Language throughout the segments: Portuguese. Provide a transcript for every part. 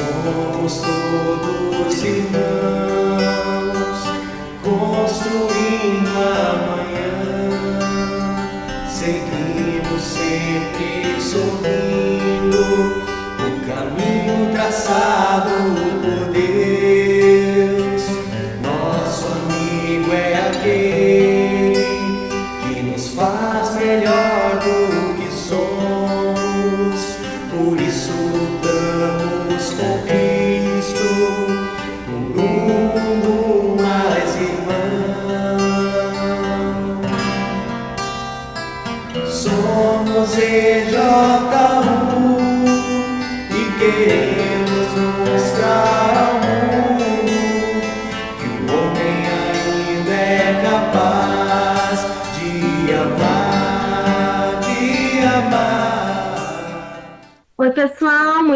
Somos todos irmãos, construindo amanhã. Seguimos sempre sorrindo o caminho traçado por Deus.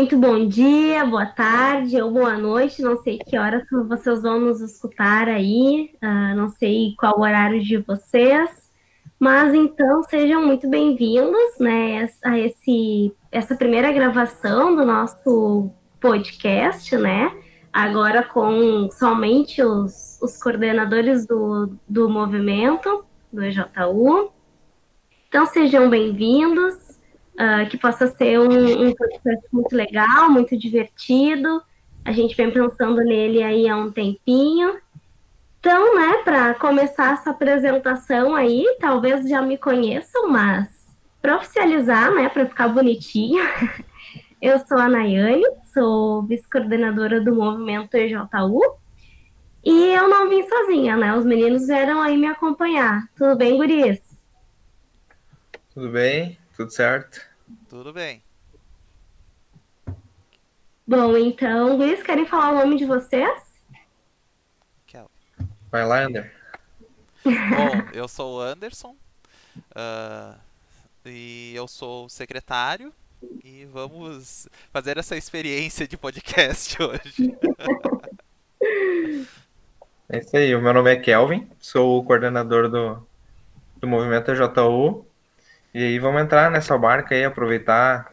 Muito bom dia, boa tarde ou boa noite. Não sei que horas vocês vão nos escutar aí, ah, não sei qual horário de vocês, mas então sejam muito bem-vindos né, a esse, essa primeira gravação do nosso podcast, né? Agora com somente os, os coordenadores do, do movimento, do EJU. Então sejam bem-vindos. Ah, que possa ser um, um muito legal, muito divertido. A gente vem pensando nele aí há um tempinho. Então, né, para começar essa apresentação aí, talvez já me conheçam, mas para oficializar, né, para ficar bonitinho, eu sou a Nayane, sou vice-coordenadora do movimento EJU. E eu não vim sozinha, né? Os meninos vieram aí me acompanhar. Tudo bem, guris? Tudo bem? Tudo certo? Tudo bem. Bom, então, guris, querem falar o nome de vocês? Kel. Vai lá, Ander. Bom, eu sou o Anderson ah, e eu sou o secretário e vamos fazer essa experiência de podcast hoje. É isso aí, o meu nome é Kelvin, sou o coordenador do, do movimento EJU. E aí vamos entrar nessa barca aí, aproveitar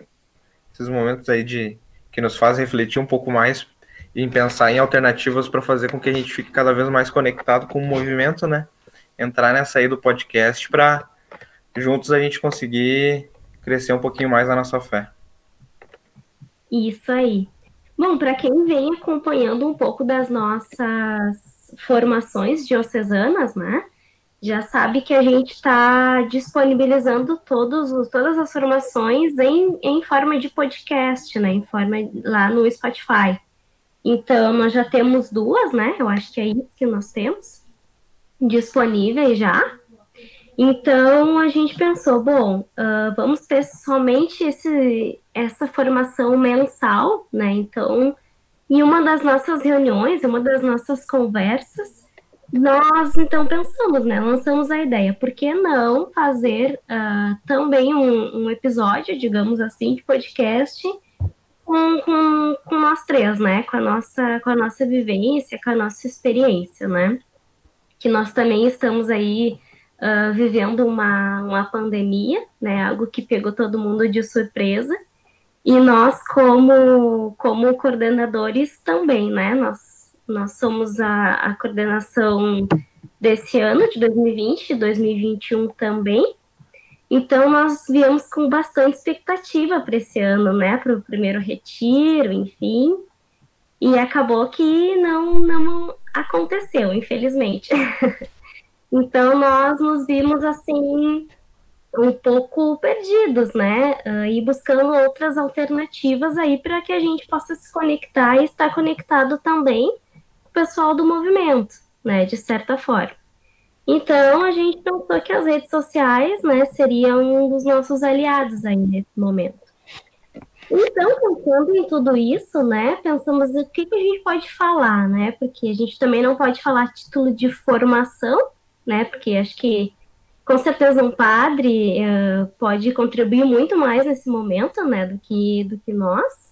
esses momentos aí de que nos fazem refletir um pouco mais em pensar em alternativas para fazer com que a gente fique cada vez mais conectado com o movimento, né? Entrar nessa aí do podcast para juntos a gente conseguir crescer um pouquinho mais na nossa fé. Isso aí. Bom, para quem vem acompanhando um pouco das nossas formações diocesanas, né? Já sabe que a gente está disponibilizando todos os, todas as formações em, em forma de podcast, né? Em forma lá no Spotify. Então, nós já temos duas, né? Eu acho que é isso que nós temos disponíveis já. Então, a gente pensou, bom, ah, vamos ter somente esse, essa formação mensal, né? Então, em uma das nossas reuniões, uma das nossas conversas, nós então pensamos, né? Lançamos a ideia, por que não fazer ah, também um, um episódio, digamos assim, de podcast com, com, com nós três, né? Com a, nossa, com a nossa vivência, com a nossa experiência, né? Que nós também estamos aí ah, vivendo uma, uma pandemia, né? Algo que pegou todo mundo de surpresa. E nós, como, como coordenadores, também, né? Nós, nós somos a, a coordenação desse ano, de 2020, 2021 também. Então, nós viemos com bastante expectativa para esse ano, né? Para o primeiro retiro, enfim. E acabou que não, não aconteceu, infelizmente. então, nós nos vimos assim um pouco perdidos, né? Ah, e buscando outras alternativas aí para que a gente possa se conectar e estar conectado também pessoal do movimento, né? De certa forma. Então a gente pensou que as redes sociais, né, seriam um dos nossos aliados aí nesse momento. Então, pensando em tudo isso, né, pensamos o que, que a gente pode falar, né? Porque a gente também não pode falar título de formação, né? Porque acho que com certeza um padre eh, pode contribuir muito mais nesse momento, né, do que, do que nós.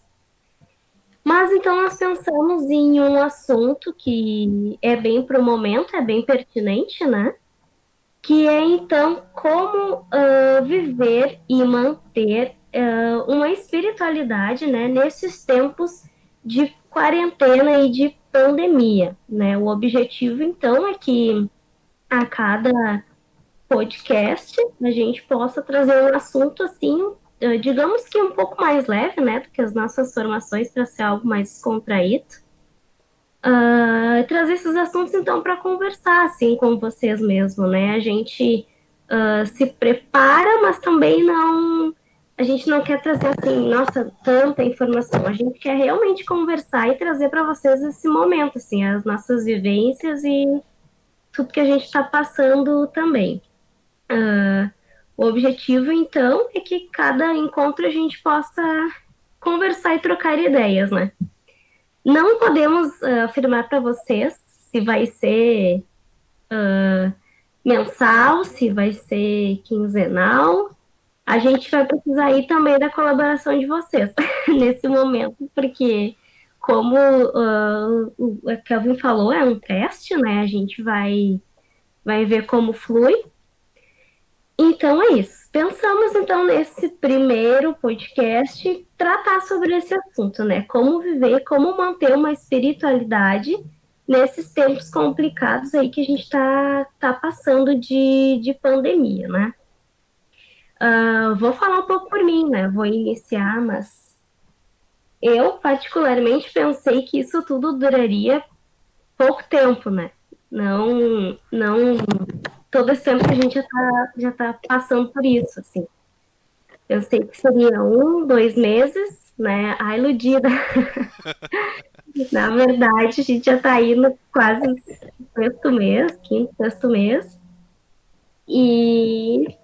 Mas então nós pensamos em um assunto que é bem para o momento, é bem pertinente, né? Que é então como ah, viver e manter ah, uma espiritualidade, né, nesses tempos de quarentena e de pandemia, né? O objetivo, então, é que a cada podcast a gente possa trazer um assunto assim, digamos que um pouco mais leve, né, do que as nossas formações, para ser algo mais contraído. Uh, trazer esses assuntos, então, para conversar, assim, com vocês mesmo, né? A gente uh, se prepara, mas também não a gente não quer trazer assim, nossa, tanta informação. A gente quer realmente conversar e trazer para vocês esse momento, assim, as nossas vivências e tudo que a gente está passando também. Uh, o objetivo, então, é que cada encontro a gente possa conversar e trocar ideias, né? Não podemos uh, afirmar para vocês se vai ser uh, mensal, se vai ser quinzenal, a gente vai precisar aí também da colaboração de vocês nesse momento, porque como uh, o Kelvin falou, é um teste, né? A gente vai, vai ver como flui. Então é isso. Pensamos então nesse primeiro podcast tratar sobre esse assunto, né? Como viver, como manter uma espiritualidade nesses tempos complicados aí que a gente está tá passando de, de pandemia, né? Uh, vou falar um pouco por mim, né? Vou iniciar, mas eu particularmente pensei que isso tudo duraria pouco tempo, né? Não, não todo esse tempo que a gente já tá, já tá passando por isso, assim. Eu sei que seria um, dois meses, né? A iludida. Na verdade, a gente já tá indo quase sexto mês, quinto, sexto mês. E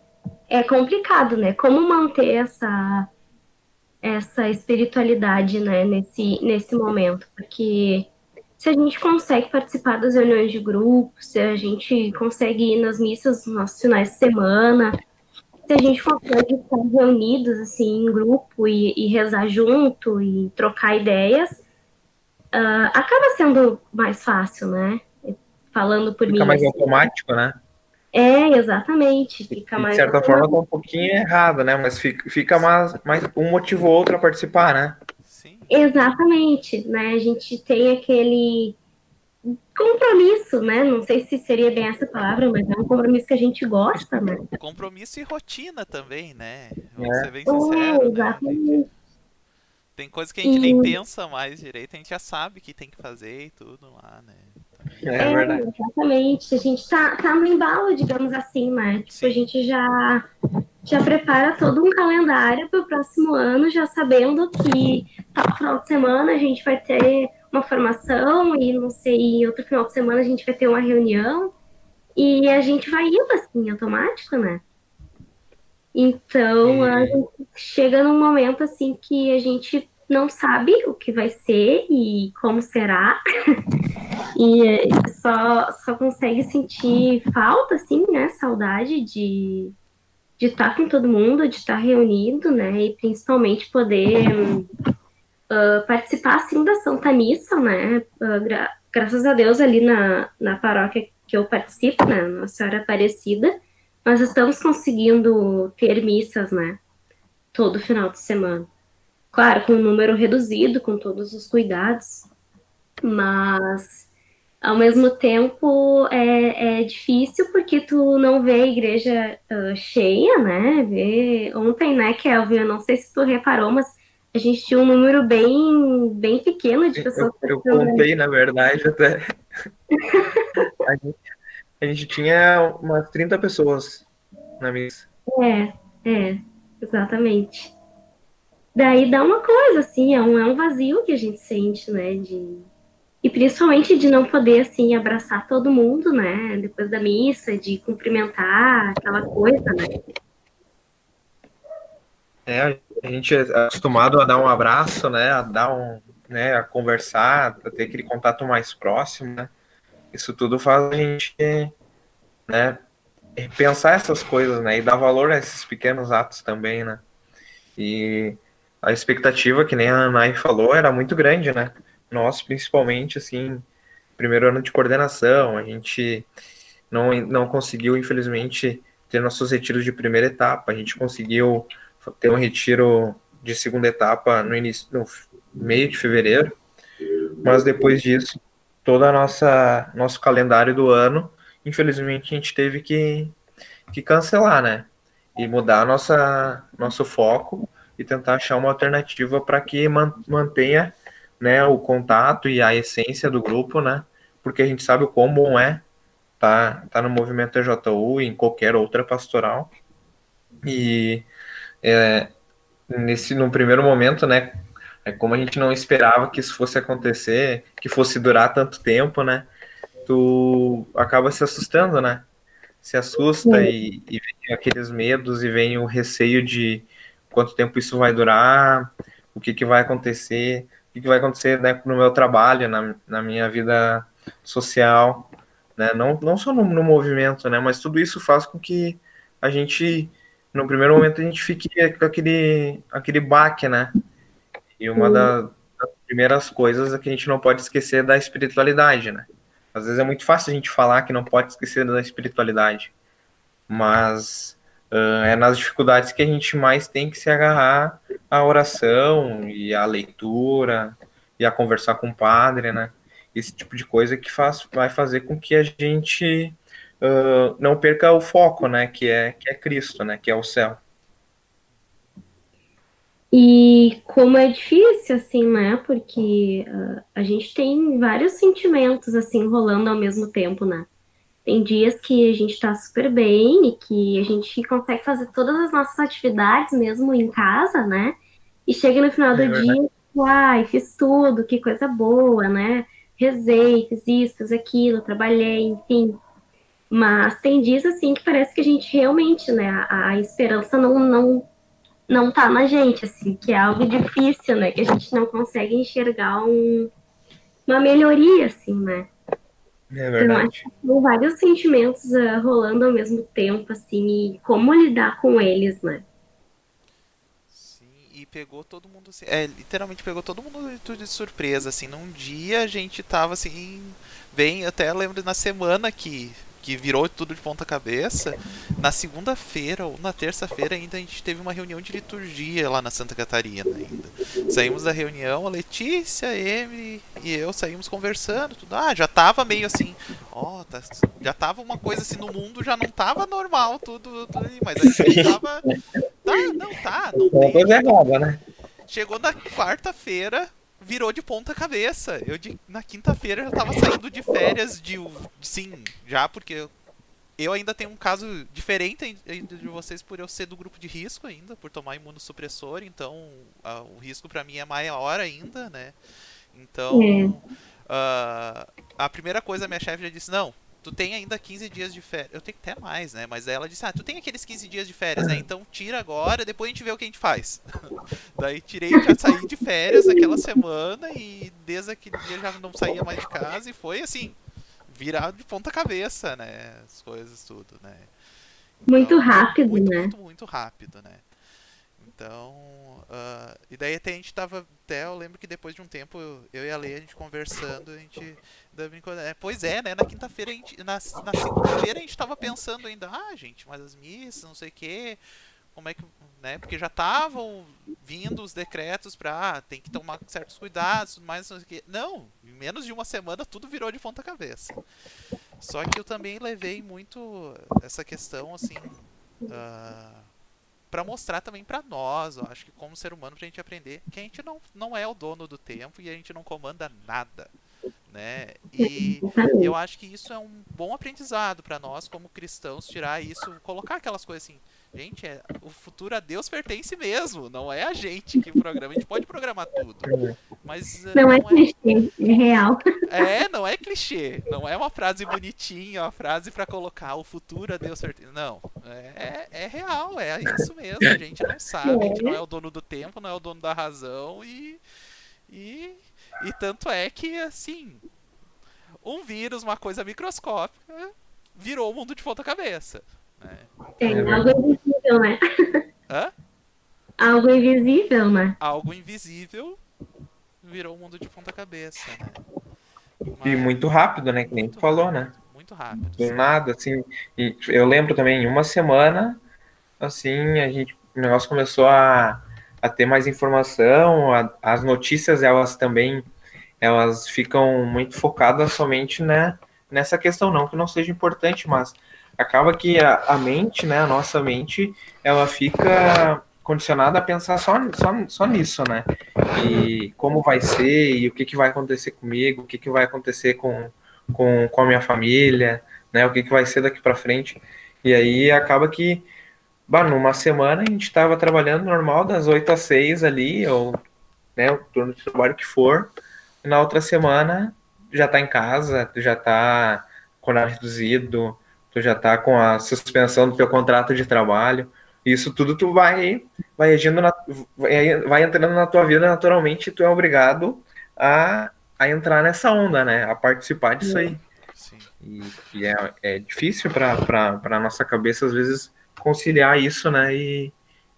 é complicado, né? Como manter essa essa espiritualidade, né, nesse nesse momento, porque se a gente consegue participar das reuniões de grupo, se a gente consegue ir nas missas nos nossos finais de semana, se a gente consegue estar reunidos assim em grupo e, e rezar junto e trocar ideias, uh, acaba sendo mais fácil, né? Falando por Fica mim. Fica mais assim. automático, né? É, exatamente. Fica mais. De certa forma, tá um pouquinho errado, né? Mas fica, fica mais, mais um motivo ou outro a participar, né? Exatamente, né? A gente tem aquele compromisso, né? Não sei se seria bem essa palavra, mas é um compromisso que a gente gosta, né? Compromisso e rotina também, né? É. Vamos ser bem É, sinceros. né? exatamente. Tem coisa que a gente E- nem pensa mais direito, a gente já sabe que tem que fazer e tudo lá, né? É, verdade. Exatamente. A gente tá, tá no embalo, digamos assim, né? Tipo, Sim. a gente já, já prepara todo um calendário para o próximo ano, já sabendo que tal final de semana a gente vai ter uma formação e não sei, outro final de semana a gente vai ter uma reunião e a gente vai indo assim, automático, né? Então, a gente chega num momento assim que a gente não sabe o que vai ser e como será. E só, só consegue sentir falta, assim, né? Saudade de de estar com todo mundo, de estar reunido, né? E principalmente poder ah, participar, assim, da Santa Missa, né? Ah, gra- graças a Deus, ali na, na paróquia que eu participo, né? Nossa Senhora Aparecida, nós estamos conseguindo ter missas, né? Todo final de semana. Claro, com um número reduzido, com todos os cuidados, mas ao mesmo tempo é, é difícil porque tu não vê a igreja ah, cheia, né? Vê... Ontem, né, Kelvin, eu não sei se tu reparou, mas a gente tinha um número bem, bem pequeno de pessoas Eu, eu contei, na verdade, até. A gente, a gente tinha umas 30 pessoas na missa. É, é, exatamente. Daí dá uma coisa, assim, é um, é um vazio que a gente sente, né? De... E principalmente de não poder, assim, abraçar todo mundo, né? Depois da missa, de cumprimentar, aquela coisa, né? É, a gente é acostumado a dar um abraço, né? A dar um, né? A conversar, a ter aquele contato mais próximo, né? Isso tudo faz a gente, né? Pensar essas coisas, né? E dar valor a esses pequenos atos também, né? E a expectativa, que nem a Nai falou, era muito grande, né? Nós, principalmente, assim, primeiro ano de coordenação, a gente não, não conseguiu, infelizmente, ter nossos retiros de primeira etapa. A gente conseguiu ter um retiro de segunda etapa no início, no meio de fevereiro, mas depois disso, todo a nossa nosso calendário do ano, infelizmente a gente teve que, que cancelar, né? E mudar nossa nosso foco e tentar achar uma alternativa para que mantenha né, o contato e a essência do grupo, né? Porque a gente sabe o quão bom é tá, tá no movimento EJU e em qualquer outra pastoral. E é, nesse no primeiro momento, né, é como a gente não esperava que isso fosse acontecer, que fosse durar tanto tempo, né? Tu acaba se assustando, né? Se assusta e, e vem aqueles medos e vem o receio de quanto tempo isso vai durar, o que, que vai acontecer, o que, que vai acontecer né, no meu trabalho, na, na minha vida social, né? Não, não só no, no movimento, né? Mas tudo isso faz com que a gente no primeiro momento a gente fique com aquele, aquele baque, né? E uma das, das primeiras coisas é que a gente não pode esquecer da espiritualidade, né? Às vezes é muito fácil a gente falar que não pode esquecer da espiritualidade, mas uh, é nas dificuldades que a gente mais tem que se agarrar à oração e à leitura e a conversar com o padre, né? Esse tipo de coisa que faz, vai fazer com que a gente uh, não perca o foco, né? Que é, que é Cristo, né? Que é o céu. E como é difícil, assim, né? Porque uh, a gente tem vários sentimentos, assim, rolando ao mesmo tempo, né? Tem dias que a gente tá super bem e que a gente consegue fazer todas as nossas atividades mesmo em casa, né? E chega no final do é dia, ai, fiz tudo, que coisa boa, né? Rezei, fiz isso, fiz aquilo, trabalhei, enfim. Mas tem dias assim que parece que a gente realmente, né, a, a, esperança não, não, não tá na gente, assim, que é algo difícil, né, que a gente não consegue enxergar um, uma melhoria, assim, né. É verdade. Então, vários sentimentos uh, rolando ao mesmo tempo, assim, e como lidar com eles, né. Sim, e pegou todo mundo, assim, é, literalmente pegou todo mundo de surpresa, assim, num dia a gente tava, assim, bem, até lembro na semana que que virou tudo de ponta cabeça, na segunda-feira ou na terça-feira ainda a gente teve uma reunião de liturgia lá na Santa Catarina ainda. Saímos da reunião, a Letícia, a Emily e eu saímos conversando, tudo. Ah, já tava meio assim, ó, oh, tá, já tava uma coisa assim no mundo, já não tava normal tudo, tudo mas a gente tava tá, não tá, não tem. Errada, né? Chegou na quarta-feira, virou de ponta cabeça. Eu de, na quinta-feira já tava saindo de férias de sim, já porque eu ainda tenho um caso diferente de vocês por eu ser do grupo de risco ainda, por tomar imunossupressor, então a, o risco para mim é maior ainda, né? Então, uh, a primeira coisa a minha chefe já disse: "Não, tu tem ainda 15 dias de férias. Eu tenho até mais, né? Mas ela disse: Ah, tu tem aqueles 15 dias de férias, né? Então tira agora, depois a gente vê o que a gente faz. Daí tirei, já saí de férias aquela semana e desde aquele dia já não saía mais de casa e foi assim, virado de ponta cabeça, né? As coisas, tudo, né? Então, muito rápido, muito, né? Muito, muito rápido, né? Então, uh, e daí até a gente tava, até eu lembro que depois de um tempo eu e a Leia a gente conversando, a gente é, pois é, né? Na quinta-feira, na, na segunda-feira a gente tava pensando ainda, ah, gente, mas as missas, não sei o quê, como é que, né? Porque já estavam vindo os decretos para ah, tem que tomar certos cuidados, mas não sei o quê. Não, em menos de uma semana tudo virou de ponta cabeça. Só que eu também levei muito essa questão assim, uh, para mostrar também para nós, eu acho que como ser humano pra gente aprender que a gente não, não é o dono do tempo e a gente não comanda nada né? E eu acho que isso é um bom aprendizado para nós como cristãos tirar isso, colocar aquelas coisas assim, gente, é, o futuro a Deus pertence mesmo, não é a gente que programa, a gente pode programar tudo, mas eh, não, é não é clichê, é real. É, não é clichê, não é uma frase bonitinha, uma frase para colocar o futuro a Deus pertence, não, é, é real, é isso mesmo, a gente não sabe, a gente não é o dono do tempo, não é o dono da razão e e e tanto é que, assim, um vírus, uma coisa microscópica, virou o mundo de ponta cabeça. Né? É, algo invisível, né? Hã? Algo invisível, né? Algo invisível virou o mundo de ponta cabeça, né? Mas... E muito rápido, né? Que nem tu falou, né? Muito rápido. Do nada, assim. eu lembro também, em uma semana, assim, a gente, o negócio começou a a ter mais informação, a, as notícias elas também elas ficam muito focadas somente né, nessa questão, não que não seja importante, mas acaba que a, a mente, né, a nossa mente, ela fica condicionada a pensar só, só, só nisso, né? E como vai ser, e o que, que vai acontecer comigo, o que, que vai acontecer com, com, com a minha família, né? O que, que vai ser daqui para frente. E aí acaba que, bah, numa semana a gente estava trabalhando normal das 8 às 6 ali, ou né, o turno de trabalho que for, na outra semana já está em casa, já está com horário reduzido, tu já está com a suspensão do teu contrato de trabalho, isso tudo tu vai, vai agindo, na, vai, vai entrando na tua vida naturalmente e tu é obrigado a, a entrar nessa onda, né? A participar disso aí. Sim. E, e é, é difícil para nossa cabeça, às vezes, conciliar isso, né? E,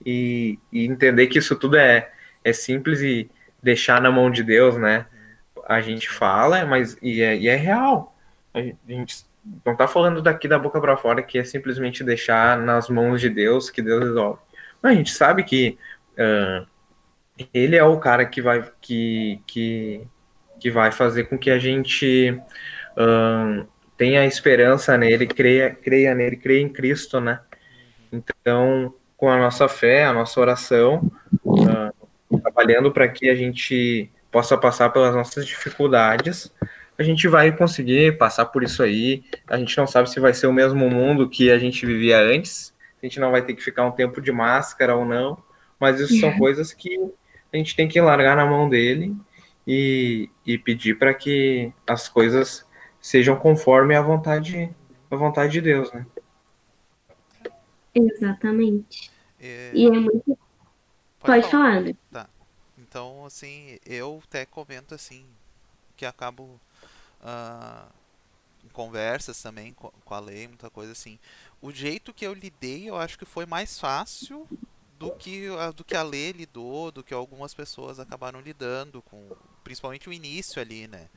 e, e, entender que isso tudo é, é simples e deixar na mão de Deus, né? A gente fala, mas e é, e é real. A gente não tá falando daqui da boca para fora que é simplesmente deixar nas mãos de Deus que Deus resolve. Mas a gente sabe que uh, ele é o cara que vai que, que, que vai fazer com que a gente uh, tenha esperança nele, creia, creia nele, creia em Cristo, né? Então, com a nossa fé, a nossa oração, uh, trabalhando para que a gente possa passar pelas nossas dificuldades, a gente vai conseguir passar por isso aí. A gente não sabe se vai ser o mesmo mundo que a gente vivia antes. A gente não vai ter que ficar um tempo de máscara ou não. Mas isso são coisas que a gente tem que largar na mão dele e, e pedir para que as coisas sejam conforme a vontade, a vontade de Deus, né? Exatamente. É... E é muito. Pode, Pode falar. falar. Tá. Então, assim, eu até comento assim que acabo uh, em conversas também com, com a lei, muita coisa assim. O jeito que eu lidei, eu acho que foi mais fácil do que, do que a lei lidou, do que algumas pessoas acabaram lidando com, principalmente o início ali, né?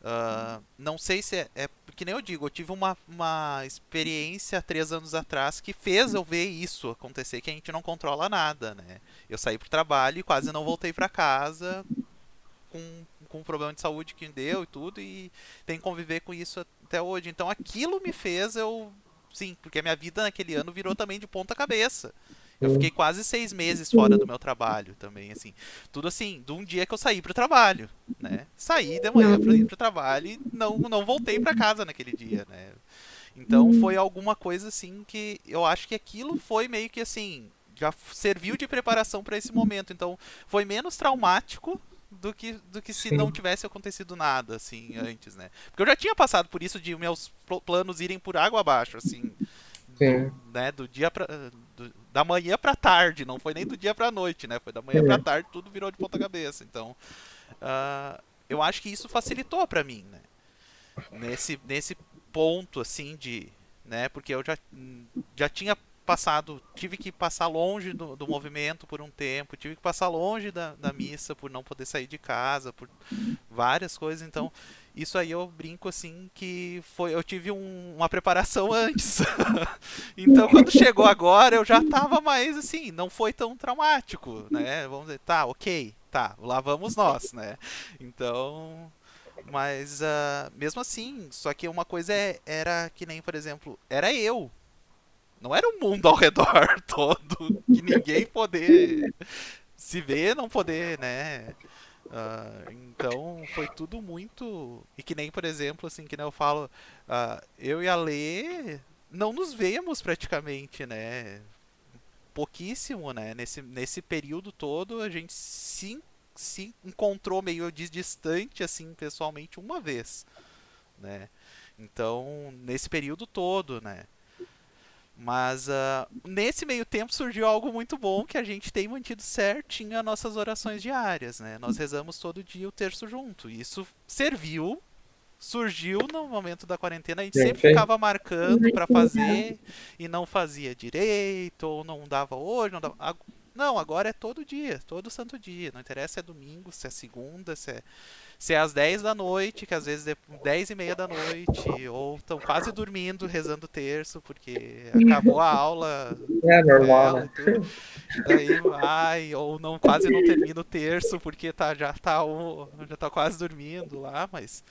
Uh, não sei se é, é. Que nem eu digo, eu tive uma, uma experiência três anos atrás que fez eu ver isso acontecer, que a gente não controla nada, né? Eu saí pro trabalho e quase não voltei para casa com com um problema de saúde que deu e tudo, e tem que conviver com isso até hoje. Então aquilo me fez eu. Sim, porque a minha vida naquele ano virou também de ponta cabeça. Eu fiquei quase seis meses fora do meu trabalho também, assim. Tudo assim, de um dia que eu saí pro trabalho, né? Saí de manhã para ir pro trabalho e não, não voltei para casa naquele dia, né? Então foi alguma coisa assim que eu acho que aquilo foi meio que assim, já serviu de preparação para esse momento. Então foi menos traumático do que, do que se Sim. não tivesse acontecido nada, assim, antes, né? Porque eu já tinha passado por isso de meus planos irem por água abaixo, assim. Do, né, do dia pra, do, da manhã pra tarde, não foi nem do dia pra noite, né? Foi da manhã Sim. pra tarde, tudo virou de ponta cabeça. Então, uh, eu acho que isso facilitou para mim, né? Nesse, nesse ponto, assim, de... Né, porque eu já, já tinha passado, tive que passar longe do, do movimento por um tempo, tive que passar longe da, da missa por não poder sair de casa, por várias coisas. Então, isso aí eu brinco assim que foi, eu tive um, uma preparação antes. então, quando chegou agora, eu já estava mais assim, não foi tão traumático, né? Vamos dizer, tá, ok, tá, lá vamos nós, né? Então, mas uh, mesmo assim, só que uma coisa é, era que nem, por exemplo, era eu não era o mundo ao redor todo que ninguém poder se ver, não poder, né? Uh, então foi tudo muito. E que nem, por exemplo, assim, que nem eu falo, uh, eu e a Lê não nos vemos praticamente, né? Pouquíssimo, né? Nesse, nesse período todo a gente se, se encontrou meio distante, assim, pessoalmente, uma vez, né? Então, nesse período todo, né? Mas uh, nesse meio tempo surgiu algo muito bom que a gente tem mantido certinho as nossas orações diárias, né? Nós rezamos todo dia o terço junto. E isso serviu, surgiu no momento da quarentena. A gente sempre ficava marcando para fazer e não fazia direito, ou não dava hoje, não dava. Não, agora é todo dia, todo santo dia. Não interessa se é domingo, se é segunda, se é, se é às 10 da noite, que às vezes é 10 e meia da noite, ou estão quase dormindo, rezando o terço, porque acabou a aula. É normal, né? tudo. Daí vai, ou não, quase não termina o terço, porque tá, já, tá, o- já tá quase dormindo lá, mas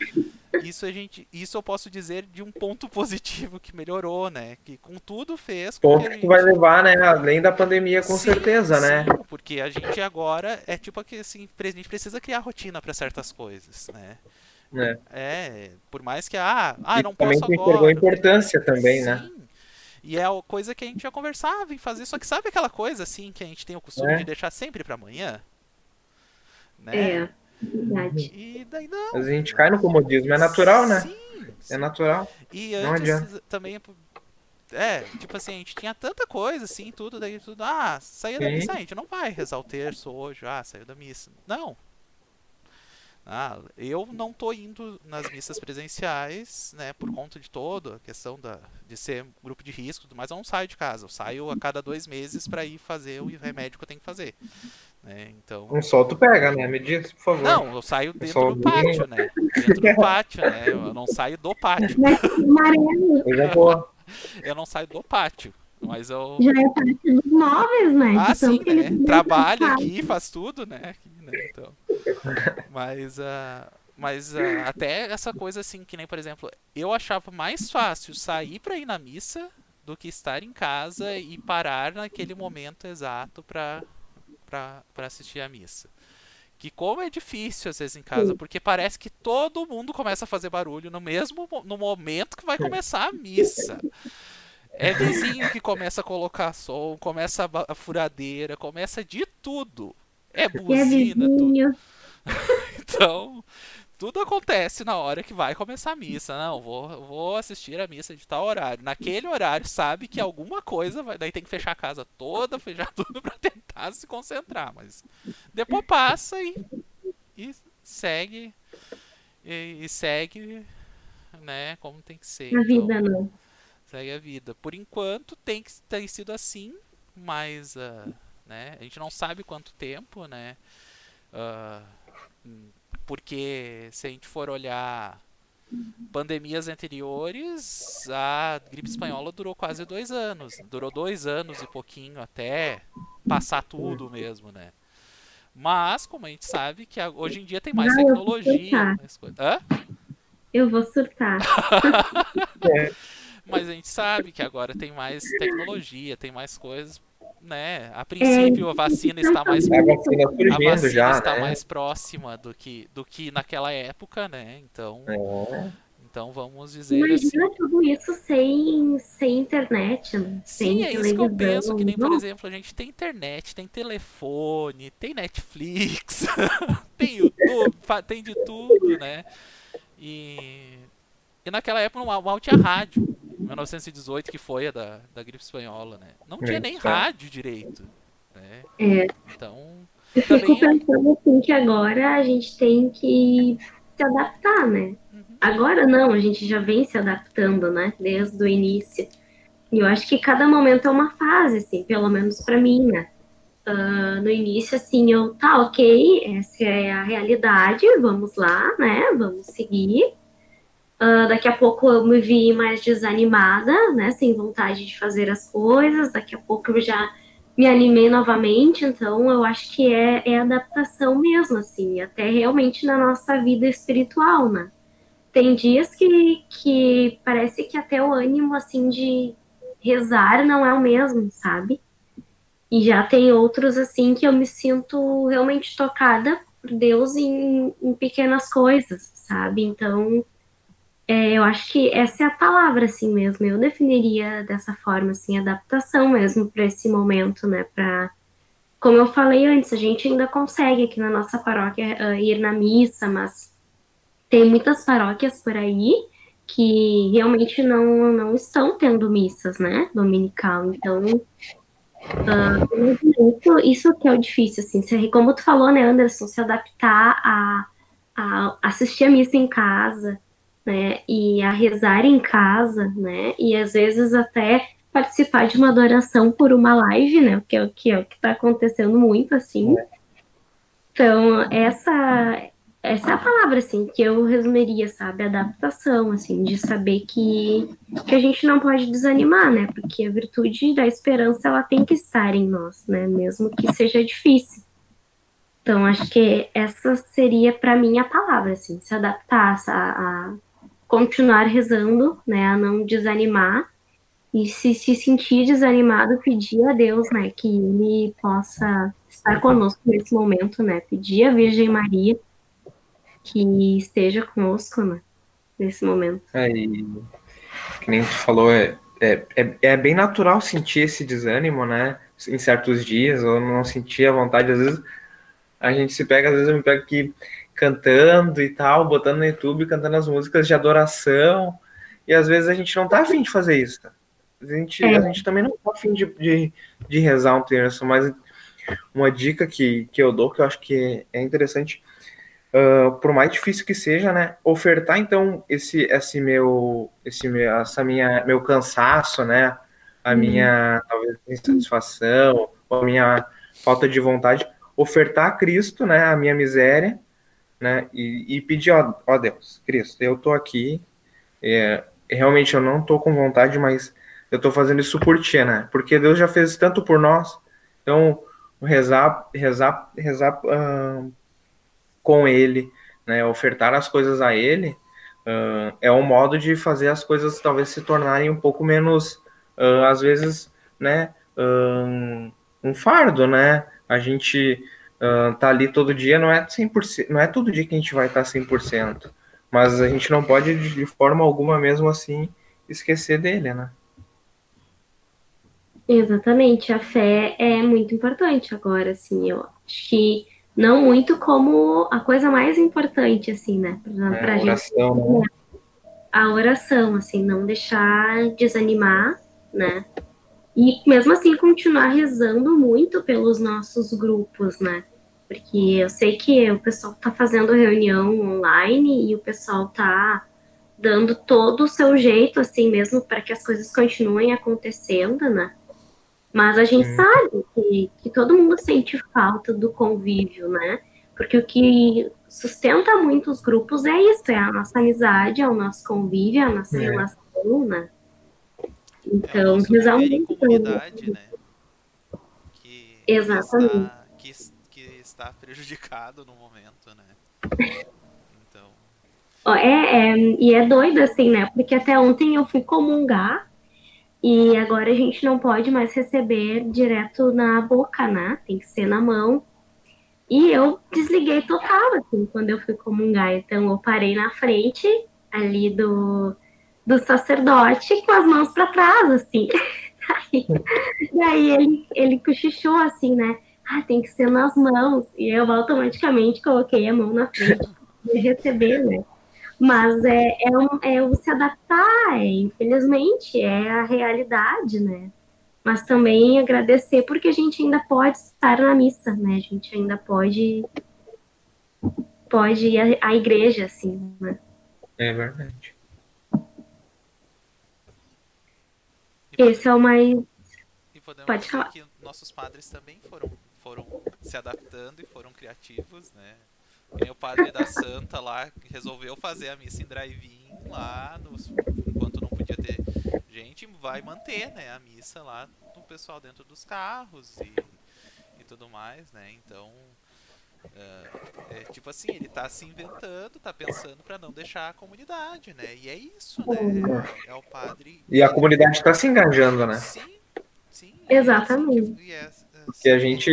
isso a gente. Isso eu posso dizer de um ponto positivo que melhorou, né? Que com tudo fez com Ponto que gente... vai levar, né? Além da pandemia, com Sim, certeza, né? Porque a gente agora é tipo que assim, a gente precisa criar rotina para certas coisas, né? É. É, por mais que ah, ah, não também posso a agora. importância também, né? Sim. E é a coisa que a gente já conversava em fazer, só que sabe aquela coisa assim que a gente tem o costume É. de deixar sempre para amanhã? Né? É, verdade. E daí não. Mas a gente cai no comodismo, é natural, né? Sim, É natural. E Não antes adianta. também. É, tipo assim, a gente tinha tanta coisa assim, tudo, daí tudo. Ah, saiu da missa, a gente não vai rezar o terço hoje, ah, saiu da missa. Não. Ah, eu não tô indo nas missas presenciais, né, por conta de toda a questão da, de ser grupo de risco, mas eu não saio de casa. Eu saio a cada dois meses para ir fazer o remédio que eu tenho que fazer. Né, então. Um sol tu pega, né? Me diz, por favor. Não, eu saio dentro só do pátio, né? Dentro do pátio, né? Eu não saio do pátio. Mas amarelo Coisa boa. Eu não saio do pátio. Mas eu. já é parte dos móveis, né? Ah, sim, né? essa aqui, faz tudo, né? Aqui, né? Então. Mas, ah, mas ah, até essa coisa assim, que nem, por exemplo, eu achava mais fácil sair pra ir na missa do que estar em casa e parar naquele momento exato pra assistir a missa. Que como é difícil às vezes em casa, Sim. porque parece que todo mundo começa a fazer barulho no mesmo mo- no momento que vai começar a missa. É vizinho que começa a colocar som, começa a, furadeira, começa de tudo. É é buzina, tudo. vizinho. Então, tudo acontece na hora que vai começar a missa. Não, vou, vou assistir a missa de tal horário. Naquele horário, sabe que alguma coisa vai. Daí tem que fechar a casa toda, fechar tudo pra tentar se concentrar. Mas depois passa e, e segue. E, e segue, né, como tem que ser. A Então, vida, não. segue a vida. Por enquanto tem, que- tem sido assim, mas ah, né, a gente não sabe quanto tempo, né? hum, porque se a gente for olhar pandemias anteriores, a gripe espanhola durou quase dois anos. Durou dois anos e pouquinho até passar tudo mesmo, né? Mas, como a gente sabe, que hoje em dia tem mais eu vou tecnologia, coisa. Hã? Eu vou surtar. É. Mas a gente sabe que agora tem mais tecnologia, tem mais coisas, né? A princípio a vacina está mais A vacina a vacina já, está né? mais próxima do que do que naquela época, né? Então, É. então vamos dizer assim. Imagina tudo isso sem, sem internet, né? Sim, sem é isso que eu penso, que nem, por Não, exemplo, a gente tem internet, tem telefone, tem Netflix, tem YouTube, tem de tudo, né? E, e naquela época mal, mal tinha rádio, 1918, que foi a da, da gripe espanhola, né? Não tinha É, nem tá. rádio direito, né? É, Então, eu fico Também- pensando assim que agora a gente tem que se adaptar, né? Uhum. Agora não, a gente já vem se adaptando, né? Desde o início. E eu acho que cada momento é uma fase, assim, pelo menos pra mim, né? Ah, no início, assim, eu, tá, ok, essa é a realidade, vamos lá, né? Vamos seguir. Ah, daqui a pouco eu me vi mais desanimada, né? Sem vontade de fazer as coisas. Daqui a pouco eu já me animei novamente. Então, eu acho que é, é adaptação mesmo, assim, até realmente na nossa vida espiritual, né? Tem dias que, que parece que até o ânimo, assim, de rezar não é o mesmo, sabe? E já tem outros, assim, que eu me sinto realmente tocada por Deus em, em pequenas coisas, sabe? Então, é, eu acho que essa é a palavra, assim mesmo. Eu definiria dessa forma, assim, adaptação mesmo para esse momento, né? Para, como eu falei antes, a gente ainda consegue aqui na nossa paróquia ah, ir na missa, mas tem muitas paróquias por aí que realmente não, não estão tendo missas, né? Dominical. Então, isso, isso que é o difícil, assim. Se, como tu falou, né, Anderson, se adaptar a, a assistir a missa em casa, né, e a rezar em casa, né, e às vezes até participar de uma adoração por uma live, né? Que é o que é o que está acontecendo muito assim. Então, essa essa é a palavra assim que eu resumiria, sabe, adaptação, assim, de saber que que a gente não pode desanimar, né? Porque a virtude da esperança ela tem que estar em nós, né? Mesmo que seja difícil. Então, acho que essa seria para mim a palavra, assim, se adaptar a, a continuar rezando, né, a não desanimar. E se se sentir desanimado, pedir a Deus, né, que ele possa estar conosco nesse momento, né, pedir a Virgem Maria que esteja conosco, né, nesse momento. É, e, que nem tu falou, é, é, é, é bem natural sentir esse desânimo, né, em certos dias, ou não sentir a vontade, às vezes a gente se pega, às vezes eu me pego aqui cantando e tal, botando no YouTube, cantando as músicas de adoração, e às vezes a gente não tá afim de fazer isso. A gente, é. a gente também não tá afim de, de, de rezar um terço, mas uma dica que, que eu dou, que eu acho que é interessante, uh, por mais difícil que seja, né, ofertar então esse, esse meu, esse meu, essa minha, meu cansaço, né, a uhum. minha, talvez, insatisfação, a minha falta de vontade, ofertar a Cristo, né, a minha miséria, né, e, e pedir, ó, ó Deus, Cristo, eu tô aqui, é, realmente eu não tô com vontade, mas eu tô fazendo isso por ti, né, porque Deus já fez tanto por nós, então rezar, rezar, rezar uh, com Ele, né, ofertar as coisas a Ele, uh, é um modo de fazer as coisas talvez se tornarem um pouco menos, uh, às vezes, né, um fardo, né, a gente uh, tá ali todo dia, não é 100%, não é todo dia que a gente vai estar tá 100%, mas a gente não pode de forma alguma mesmo assim esquecer dele, né? Exatamente, a fé é muito importante agora, assim, eu acho que não muito como a coisa mais importante, assim, né, pra, é, pra oração, gente. Né? A oração, assim, não deixar desanimar, né, e mesmo assim continuar rezando muito pelos nossos grupos, né? Porque eu sei que o pessoal está fazendo reunião online e o pessoal está dando todo o seu jeito, assim mesmo, para que as coisas continuem acontecendo, né? Mas a gente sabe que, que todo mundo sente falta do convívio, né? Porque o que sustenta muito os grupos é isso, é a nossa amizade, é o nosso convívio, é a nossa é. relação, né? Então, é rezar um comunidade, né? Que Exatamente. Está, que, que está prejudicado no momento, né? Então. É, é, e é doido assim, né? Porque até ontem eu fui comungar e agora a gente não pode mais receber direto na boca, né? Tem que ser na mão. E eu desliguei total, assim, quando eu fui comungar. Então eu parei na frente ali do, do sacerdote com as mãos para trás, assim. Aí, daí ele, ele cochichou assim, né? Ah, tem que ser nas mãos. E eu automaticamente coloquei a mão na frente de receber, né? Mas é, é, um, é o se adaptar, é, infelizmente, é a realidade, né? Mas também agradecer porque a gente ainda pode estar na missa, né? A gente ainda pode pode ir à, à igreja, assim, né? É verdade. Esse é o mais. E podemos Pode falar. que nossos padres também foram, foram se adaptando e foram criativos, né? E o padre da Santa lá resolveu fazer a missa em drive-in lá, nos, enquanto não podia ter gente, vai manter né, a missa lá do pessoal dentro dos carros e, e tudo mais, né? Então, é, é, tipo assim, ele tá se inventando, tá pensando para não deixar a comunidade, né? E é isso, né? É o padre. E a comunidade está se engajando, né? Sim, sim. Exatamente. E é, é, Porque a gente.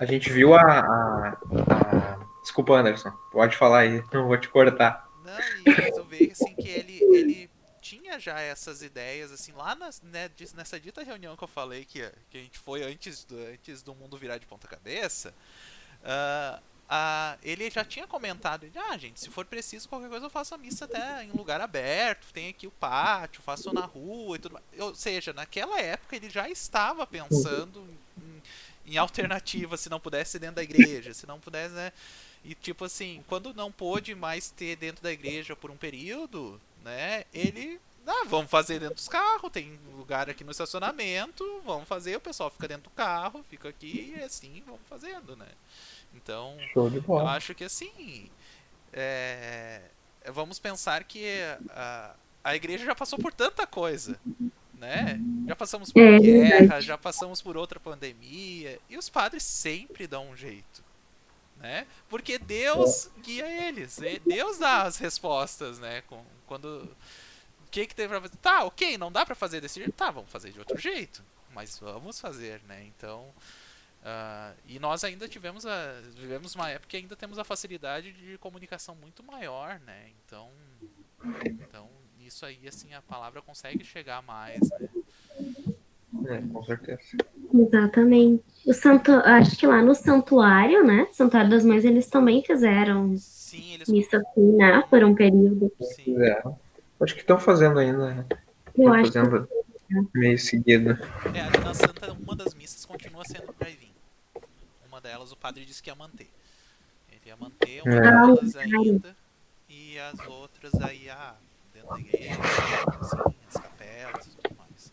A gente viu a, a, a, Desculpa, Anderson. Pode falar aí, não vou te cortar. Não, e tu vê assim que ele, ele tinha já essas ideias, assim, lá nas, né, nessa dita reunião que eu falei que, que a gente foi antes do, antes do mundo virar de ponta cabeça. Uh, uh, ele já tinha comentado, ah, gente, se for preciso qualquer coisa eu faço a missa até em lugar aberto, tem aqui o pátio, faço na rua e tudo mais. Ou seja, naquela época ele já estava pensando em, em alternativas se não pudesse ser dentro da igreja, se não pudesse, né? E tipo assim, quando não pôde mais ter dentro da igreja por um período, né? Ele ah, vamos fazer dentro dos carros, tem lugar aqui no estacionamento, vamos fazer, o pessoal fica dentro do carro, fica aqui e assim vamos fazendo, né? Então, eu acho que assim, é, vamos pensar que a, a igreja já passou por tanta coisa, né? Já passamos por é, guerra, já passamos por outra pandemia, e os padres sempre dão um jeito, né? Porque Deus é. guia eles, Deus dá as respostas, né? Quando o que que tem pra fazer? Tá, ok, não dá pra fazer desse jeito. Tá, vamos fazer de outro jeito. Mas vamos fazer, né? Então. Uh, e nós ainda tivemos a. Vivemos uma época que ainda temos a facilidade de comunicação muito maior, né? Então. Então, isso aí, assim, a palavra consegue chegar mais, né? É, com certeza. Exatamente. O santo, acho que lá no santuário, né? Santuário das Mães, eles também fizeram Sim, eles... isso assim, né? Por um período. Sim. Fizeram. Acho que estão fazendo ainda. Né? Eu acho fazendo que... meio seguido. É, ali na Santa, uma das missas continua sendo drive-in. Delas o padre disse que ia manter. Ele ia manter uma é. delas ainda e as outras aí ah, dentro da igreja, assim, as capelas e tudo mais.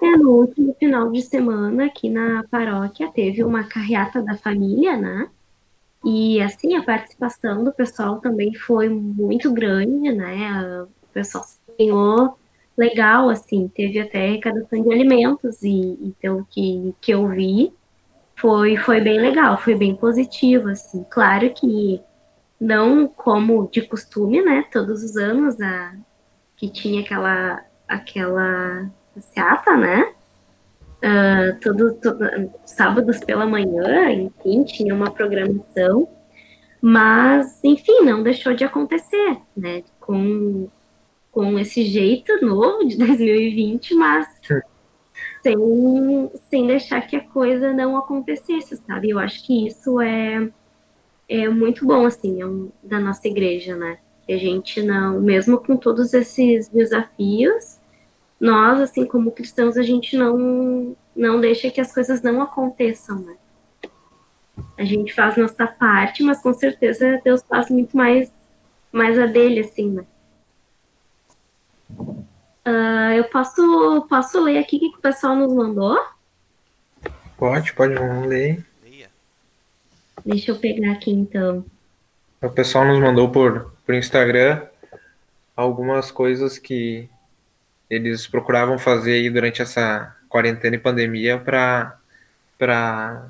É, no último final de semana aqui na paróquia teve uma carreata da família, né? E assim, a participação do pessoal também foi muito grande, né? O pessoal se empenhou legal, assim, teve até arrecadação de alimentos e, e pelo que, que eu vi, foi, foi bem legal, foi bem positivo, assim. Claro que não como de costume, né? Todos os anos a, que tinha aquela aquela seata, né? uh, todo, todo, sábados pela manhã, enfim, tinha uma programação, mas, enfim, não deixou de acontecer, né, com, com esse jeito novo de 2020, mas sem, sem deixar que a coisa não acontecesse, sabe? Eu acho que isso é, é muito bom, assim, é um, da nossa igreja, né? Que a gente não, mesmo com todos esses desafios, nós, assim como cristãos, a gente não, não deixa que as coisas não aconteçam, né? A gente faz nossa parte, mas com certeza Deus faz muito mais, mais a dele, assim, né? Uh, eu posso, posso ler aqui o que o pessoal nos mandou? Pode, pode, vamos ler. Deixa eu pegar aqui, então. O pessoal nos mandou por, por Instagram algumas coisas que eles procuravam fazer aí durante essa quarentena e pandemia para para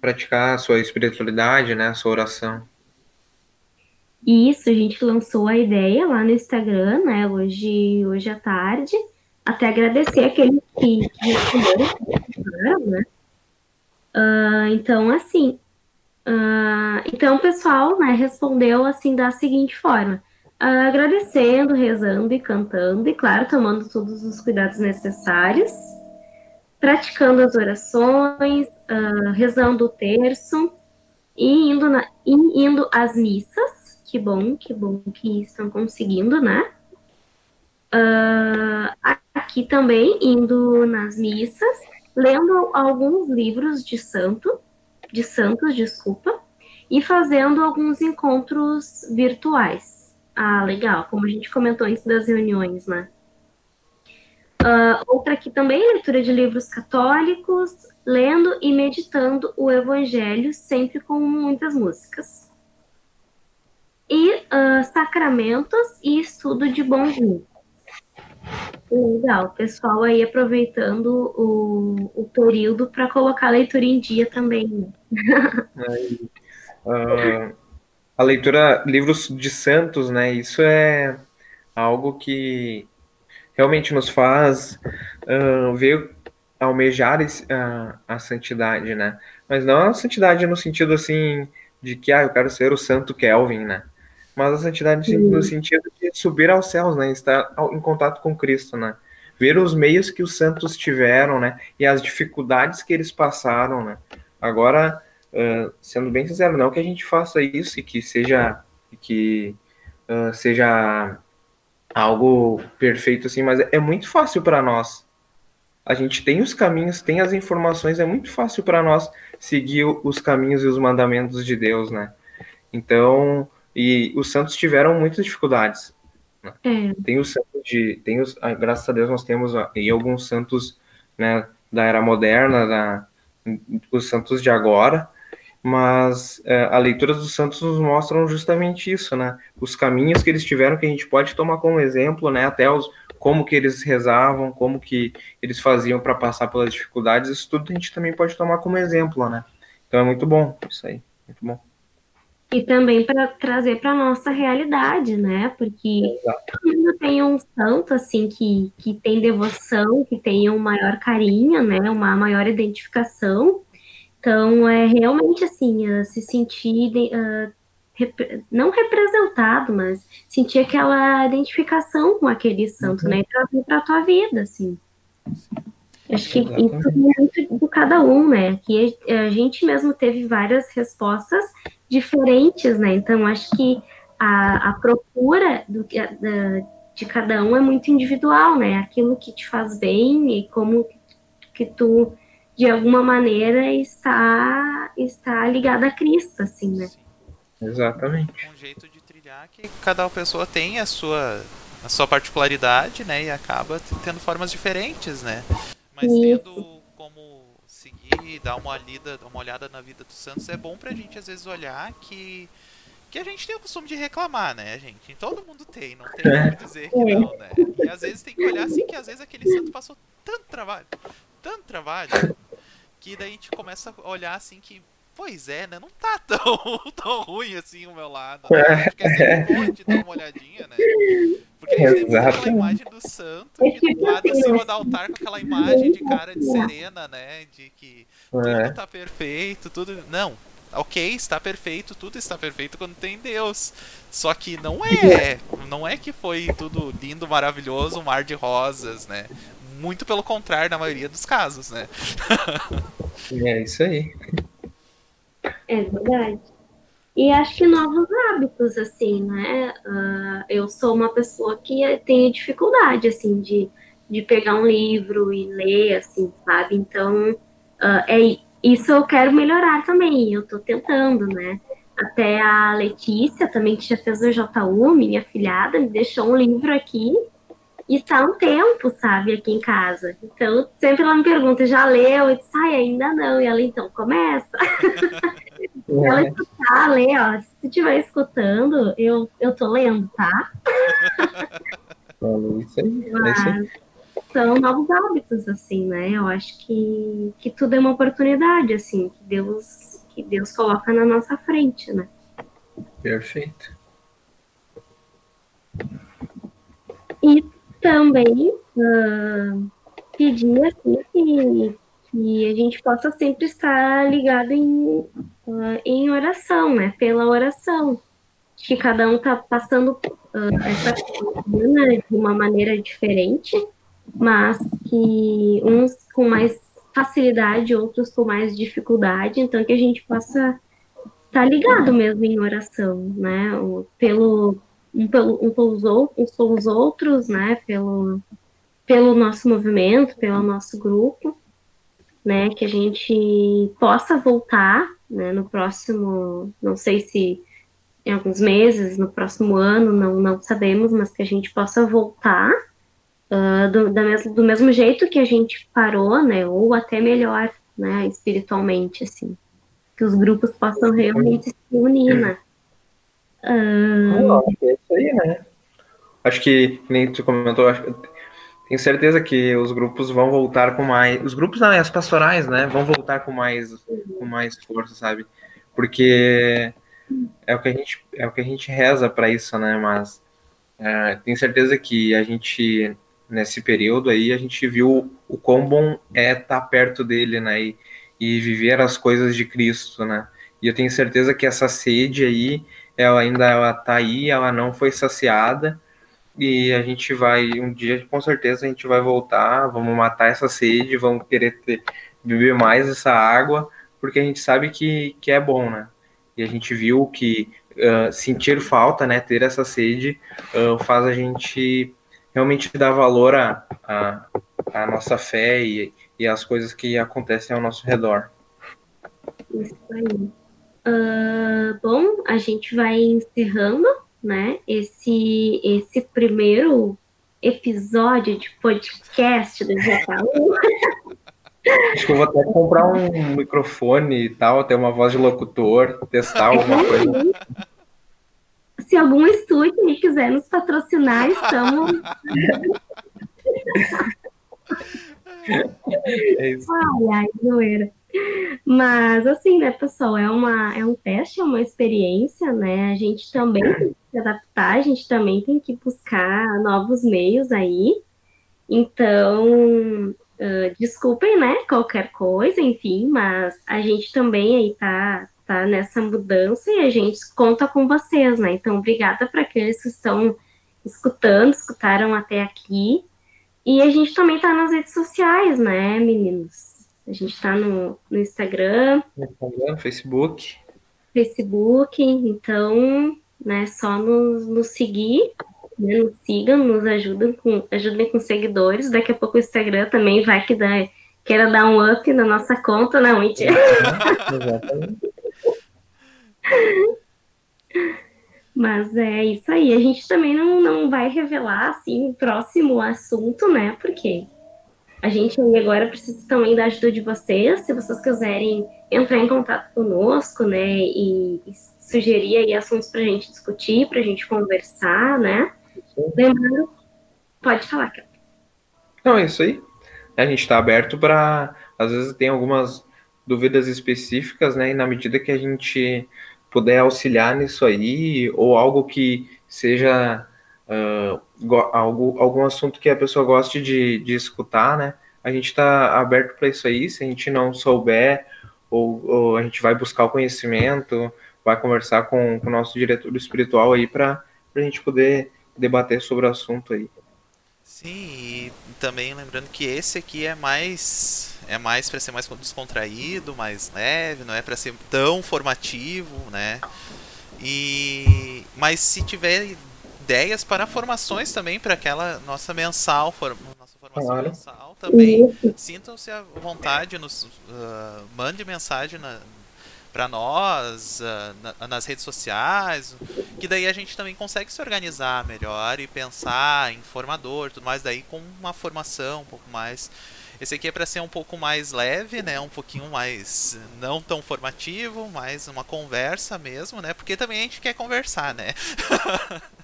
praticar a sua espiritualidade, né, a sua oração. Isso, a gente lançou a ideia lá no Instagram, né, hoje, hoje à tarde. Até agradecer aqueles que, responderam, né. Uh, então, assim, uh, então o pessoal, né, respondeu assim da seguinte forma: agradecendo, rezando e cantando, e claro, tomando todos os cuidados necessários, praticando as orações, uh, rezando o terço e indo, na, e indo às missas. Que bom, que bom que estão conseguindo, né? Uh, aqui também, indo nas missas, lendo alguns livros de santo, de santos, desculpa, e fazendo alguns encontros virtuais. Ah, legal, como a gente comentou antes das reuniões, né? Uh, outra aqui também, leitura de livros católicos, lendo e meditando o Evangelho, sempre com muitas músicas. E uh, sacramentos e estudo de bom vinho. Legal, pessoal aí aproveitando o, o período para colocar a leitura em dia também. Uh, a leitura, livros de santos, né? Isso é algo que realmente nos faz uh, ver, almejar uh, a santidade, né? Mas não a santidade no sentido assim de que ah, eu quero ser o santo Kelvin, né? Mas a santidade no sentido de subir aos céus, né? Estar em contato com Cristo, né? Ver os meios que os santos tiveram, né? E as dificuldades que eles passaram, né? Agora uh, sendo bem sincero, não que a gente faça isso e que seja que uh, seja algo perfeito assim, mas é muito fácil para nós. A gente tem os caminhos, tem as informações, é muito fácil para nós seguir os caminhos e os mandamentos de Deus, né? Então, e os santos tiveram muitas dificuldades. É, Tem os santos de. Tem os, ah, graças a Deus nós temos aí alguns santos né, da era moderna, da, os santos de agora, mas é, a leitura dos santos nos mostram justamente isso, né? Os caminhos que eles tiveram que a gente pode tomar como exemplo, né? Até os como que eles rezavam, como que eles faziam para passar pelas dificuldades, isso tudo a gente também pode tomar como exemplo, né? Então é muito bom isso aí, muito bom. E também para trazer para nossa realidade, né? Porque todo mundo tem um santo assim que, que tem devoção, que tem um maior carinho, né? Uma maior identificação. Então é realmente assim, uh, se sentir uh, rep não representado, mas sentir aquela identificação com aquele santo, Uhum. né? E trazer para a tua vida, assim. Acho que isso Exatamente. é muito de cada um, né? Que a gente mesmo teve várias respostas diferentes, né? Então, acho que a, a procura do, da, de cada um é muito individual, né? Aquilo que te faz bem e como que tu, de alguma maneira, está, está ligado a Cristo, assim, né? Exatamente. um jeito de trilhar que cada pessoa tem a sua a sua particularidade, né, e acaba tendo formas diferentes, né? Mas Isso. tendo como seguir, dar uma lida, uma olhada na vida dos santos é bom pra gente às vezes olhar que que a gente tem o costume de reclamar, né, gente? Todo mundo tem, não tem como dizer que não, né? E às vezes tem que olhar assim que às vezes aquele santo passou tanto trabalho, tanto trabalho, que daí a gente começa a olhar assim que Pois é, né? Não tá tão, tão ruim assim o meu lado. Né? Acho que é sempre bom de dar uma olhadinha, né? Porque a gente tem aquela imagem do santo É que do lado acima né? do altar com aquela imagem de cara de serena, né? De que tudo É, tá perfeito, tudo. Não. Ok, está perfeito, tudo está perfeito quando tem Deus. Só que não é. Não é que foi tudo lindo, maravilhoso, um mar de rosas, né? Muito pelo contrário, na maioria dos casos, né? é isso aí. É verdade. E acho que novos hábitos, assim, né? Ah, eu sou uma pessoa que tem dificuldade, assim, de, de pegar um livro e ler, assim, sabe? Então, ah, é, isso eu quero melhorar também, eu tô tentando, né? Até a Letícia, também, que já fez o JU, minha filhada, me deixou um livro aqui e tá um tempo, sabe, aqui em casa. Então, sempre ela me pergunta, já leu? Eu disse, ai, ainda não. E ela, então, começa. Ela É, escutar, lê, ó. Se tu estiver escutando, eu, eu tô lendo, tá? Falou isso aí. É isso aí. Mas são novos hábitos, assim, né? Eu acho que, que tudo é uma oportunidade, assim, que Deus, que Deus coloca na nossa frente, né? Perfeito. E também ah, pedir assim, que, que a gente possa sempre estar ligado em, ah, em oração, né? Pela oração. Que cada um está passando ah, essa quarentena de uma maneira diferente, mas que uns com mais facilidade, outros com mais dificuldade, então que a gente possa estar ligado mesmo em oração, né? Pelo, um, pelo, um pelos, uns pelos outros, né? Pelo, pelo nosso movimento, pelo nosso grupo, né? Que a gente possa voltar, né? No próximo, não sei se em alguns meses, no próximo ano, não, não sabemos, mas que a gente possa voltar ah, do, da mes do mesmo jeito que a gente parou, né? Ou até melhor, né? Espiritualmente, assim. Que os grupos possam realmente se unir, né? Não, é isso aí, né? Acho que, que nem tu comentou, acho, tenho certeza que os grupos vão voltar com mais. Os grupos, não, as pastorais, né? Vão voltar com mais, com mais força, sabe? Porque é o que a gente, é o que a gente reza para isso, né? Mas é, tenho certeza que a gente, nesse período aí, a gente viu o quão bom é estar perto dele, né? E, e viver as coisas de Cristo, né? E eu tenho certeza que essa sede aí ela ainda ela tá aí, ela não foi saciada e a gente vai um dia com certeza a gente vai voltar, vamos matar essa sede, vamos querer ter, beber mais essa água, porque a gente sabe que, que é bom, né? E a gente viu que uh, sentir falta, né, ter essa sede, uh, faz a gente realmente dar valor à a, a, a, nossa fé e, e as coisas que acontecem ao nosso redor. Isso aí. Uh, bom, a gente vai encerrando né, esse, esse primeiro episódio de podcast do Jataú. Acho que eu vou até comprar um microfone e tal, ter uma voz de locutor, testar alguma coisa. Se algum estúdio quiser nos patrocinar, estamos. É isso. Ai, ai. Mas, assim, né, pessoal, é, uma, é um teste, é uma experiência, né? A gente também tem se adaptar, a gente também tem que buscar novos meios aí. Então, uh, desculpem, né, qualquer coisa, enfim, mas a gente também aí tá, tá nessa mudança e a gente conta com vocês, né? Então, obrigada para aqueles que estão escutando, escutaram até aqui. E a gente também tá nas redes sociais, né, meninos? A gente tá no, no Instagram, No Instagram, Facebook. Facebook, então, né, só nos, nos seguir, né, nos sigam, nos ajudem com, ajudem com seguidores. Daqui a pouco o Instagram também vai que dá, queira dar um up na nossa conta, mentira. Exatamente. Mas é isso aí. A gente também não, não vai revelar assim o próximo assunto, né? Porque a gente aí agora precisa também da ajuda de vocês. Se vocês quiserem entrar em contato conosco, né? E, e sugerir aí assuntos para a gente discutir, para a gente conversar, né? Lembrando, pode falar, Kel. Não, é isso aí. A gente está aberto para. Às vezes tem algumas dúvidas específicas, né? E na medida que a gente puder auxiliar nisso aí, ou algo que seja go- algo, algum assunto que a pessoa goste de, de escutar, né? A gente está aberto para isso aí. Se a gente não souber, ou, ou a gente vai buscar o conhecimento, vai conversar com, com o nosso diretor espiritual aí para a gente poder debater sobre o assunto aí. Sim, e também lembrando que esse aqui é mais é mais para ser mais descontraído, mais leve, não é para ser tão formativo, né? E mas se tiver ideias para formações também para aquela nossa mensal, for, nossa formação Claro. mensal também, sintam-se à vontade, nos ah, mande mensagem para nós ah, na- nas redes sociais, que daí a gente também consegue se organizar melhor e pensar em formador, tudo mais daí com uma formação um pouco mais esse aqui é para ser um pouco mais leve, né? Um pouquinho mais não tão formativo, mais uma conversa mesmo, né? Porque também a gente quer conversar, né?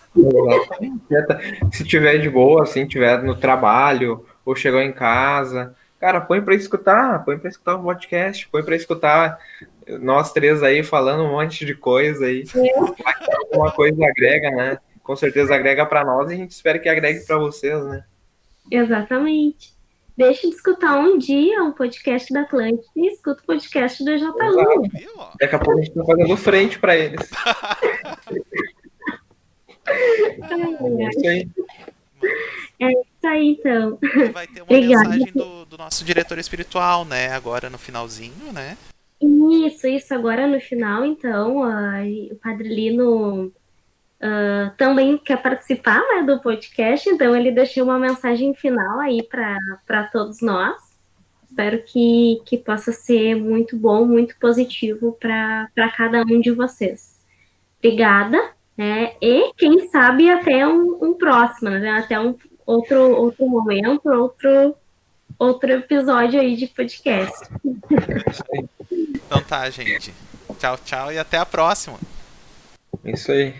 Se tiver de boa, assim, tiver no trabalho ou chegou em casa, cara, põe pra escutar, põe pra escutar o podcast, põe pra escutar nós três aí falando um monte de coisa aí. Uma coisa agrega, né? Com certeza agrega pra nós e a gente espera que agregue pra vocês, né? Exatamente. Deixe de escutar um dia o podcast da Atlântida e escuta o podcast do. Viu? ó? Daqui a pouco a gente tá fazendo frente pra eles. É isso aí. Isso aí, então. Vai ter uma Obrigada. mensagem do, do nosso diretor espiritual, né? Agora no finalzinho, né? Isso, isso. Agora no final, então, ah, o Padre Lino ah, também quer participar né, do podcast, então ele deixou uma mensagem final aí para todos nós. Espero que, que possa ser muito bom, muito positivo para cada um de vocês. Obrigada, né? E quem sabe até um, um próximo, né? Até um outro, outro momento, outro, outro episódio aí de podcast. É. Então tá, gente. Tchau, tchau e até a próxima. Isso aí.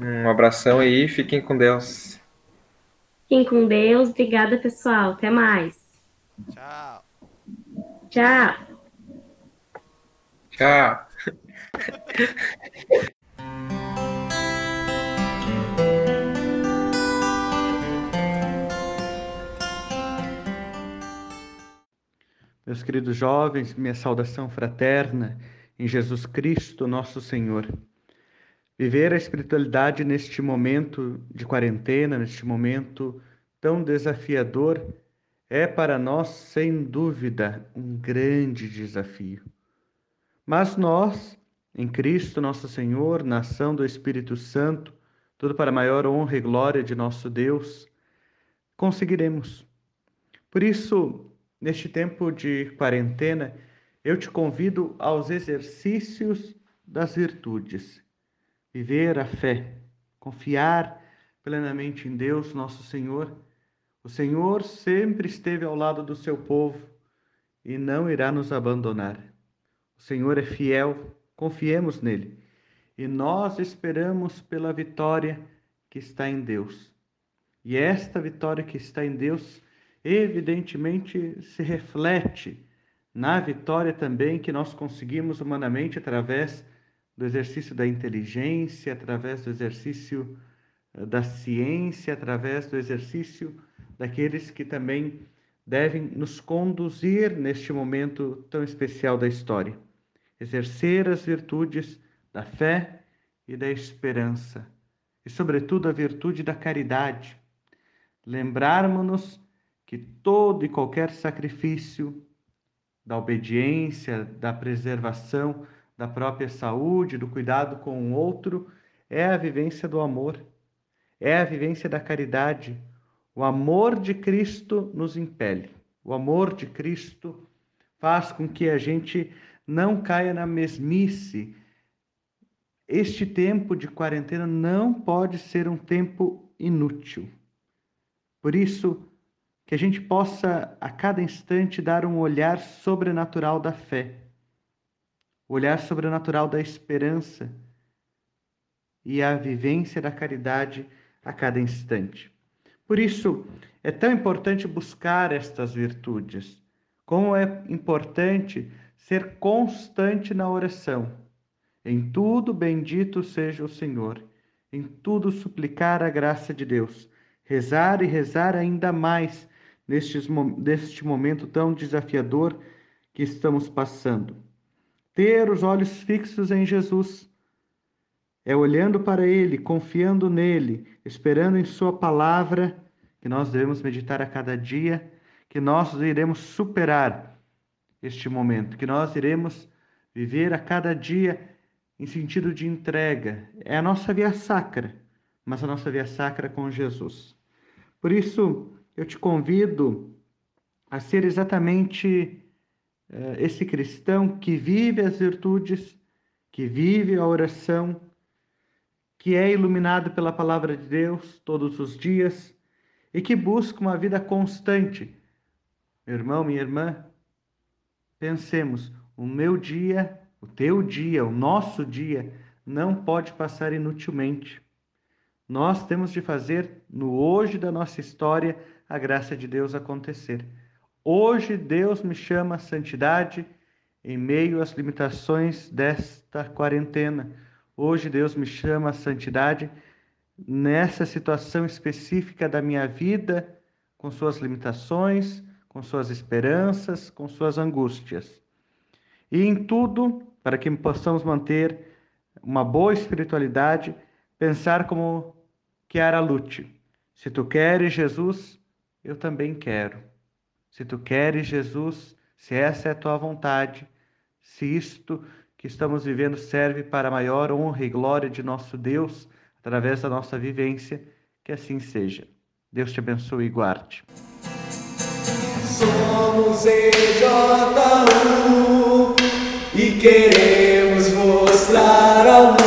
Um abração aí, fiquem com Deus. Fiquem com Deus. Obrigada, pessoal. Até mais. Tchau. Tchau. Tchau. Meus queridos jovens, minha saudação fraterna em Jesus Cristo, nosso Senhor. Viver a espiritualidade neste momento de quarentena, neste momento tão desafiador, é para nós, sem dúvida, um grande desafio. Mas nós, em Cristo nosso Senhor, na ação do Espírito Santo, tudo para a maior honra e glória de nosso Deus, conseguiremos. Por isso, neste tempo de quarentena, eu te convido aos exercícios das virtudes. Viver a fé, confiar plenamente em Deus, nosso Senhor. O Senhor sempre esteve ao lado do seu povo e não irá nos abandonar. O Senhor é fiel, confiemos nele. E nós esperamos pela vitória que está em Deus. E esta vitória que está em Deus, evidentemente, se reflete na vitória também que nós conseguimos humanamente através do exercício da inteligência, através do exercício eh, da ciência, através do exercício daqueles que também devem nos conduzir neste momento tão especial da história. Exercer as virtudes da fé e da esperança, e, sobretudo, a virtude da caridade. Lembrarmos-nos que todo e qualquer sacrifício da obediência, da preservação da própria saúde, do cuidado com o outro, é a vivência do amor, é a vivência da caridade. O amor de Cristo nos impele. O amor de Cristo faz com que a gente não caia na mesmice. Este tempo de quarentena não pode ser um tempo inútil. Por isso, que a gente possa a cada instante dar um olhar sobrenatural da fé, olhar sobrenatural da esperança e a vivência da caridade a cada instante. Por isso, é tão importante buscar estas virtudes, como é importante ser constante na oração. Em tudo, bendito seja o Senhor, em tudo, suplicar a graça de Deus, rezar e rezar ainda mais nestes, neste momento tão desafiador que estamos passando. Ter os olhos fixos em Jesus é olhando para Ele, confiando nele, esperando em Sua palavra, que nós devemos meditar a cada dia, que nós iremos superar este momento, que nós iremos viver a cada dia em sentido de entrega. É a nossa via sacra, mas a nossa via sacra com Jesus. Por isso, eu te convido a ser exatamente uh, esse cristão que vive as virtudes, que vive a oração, que é iluminado pela palavra de Deus todos os dias e que busca uma vida constante. Meu irmão, minha irmã, pensemos, o meu dia, o teu dia, o nosso dia não pode passar inutilmente. Nós temos de fazer no hoje da nossa história a graça de Deus acontecer. Hoje Deus me chama à santidade em meio às limitações desta quarentena. Hoje Deus me chama à santidade nessa situação específica da minha vida, com suas limitações, com suas esperanças, com suas angústias. E em tudo, para que possamos manter uma boa espiritualidade, pensar como Chiara Lute. Se tu queres Jesus, eu também quero. Se tu queres Jesus, se essa é a tua vontade, se isto que estamos vivendo serve para a maior honra e glória de nosso Deus, através da nossa vivência, que assim seja. Deus te abençoe e guarde. Somos EJU e queremos mostrar ao mundo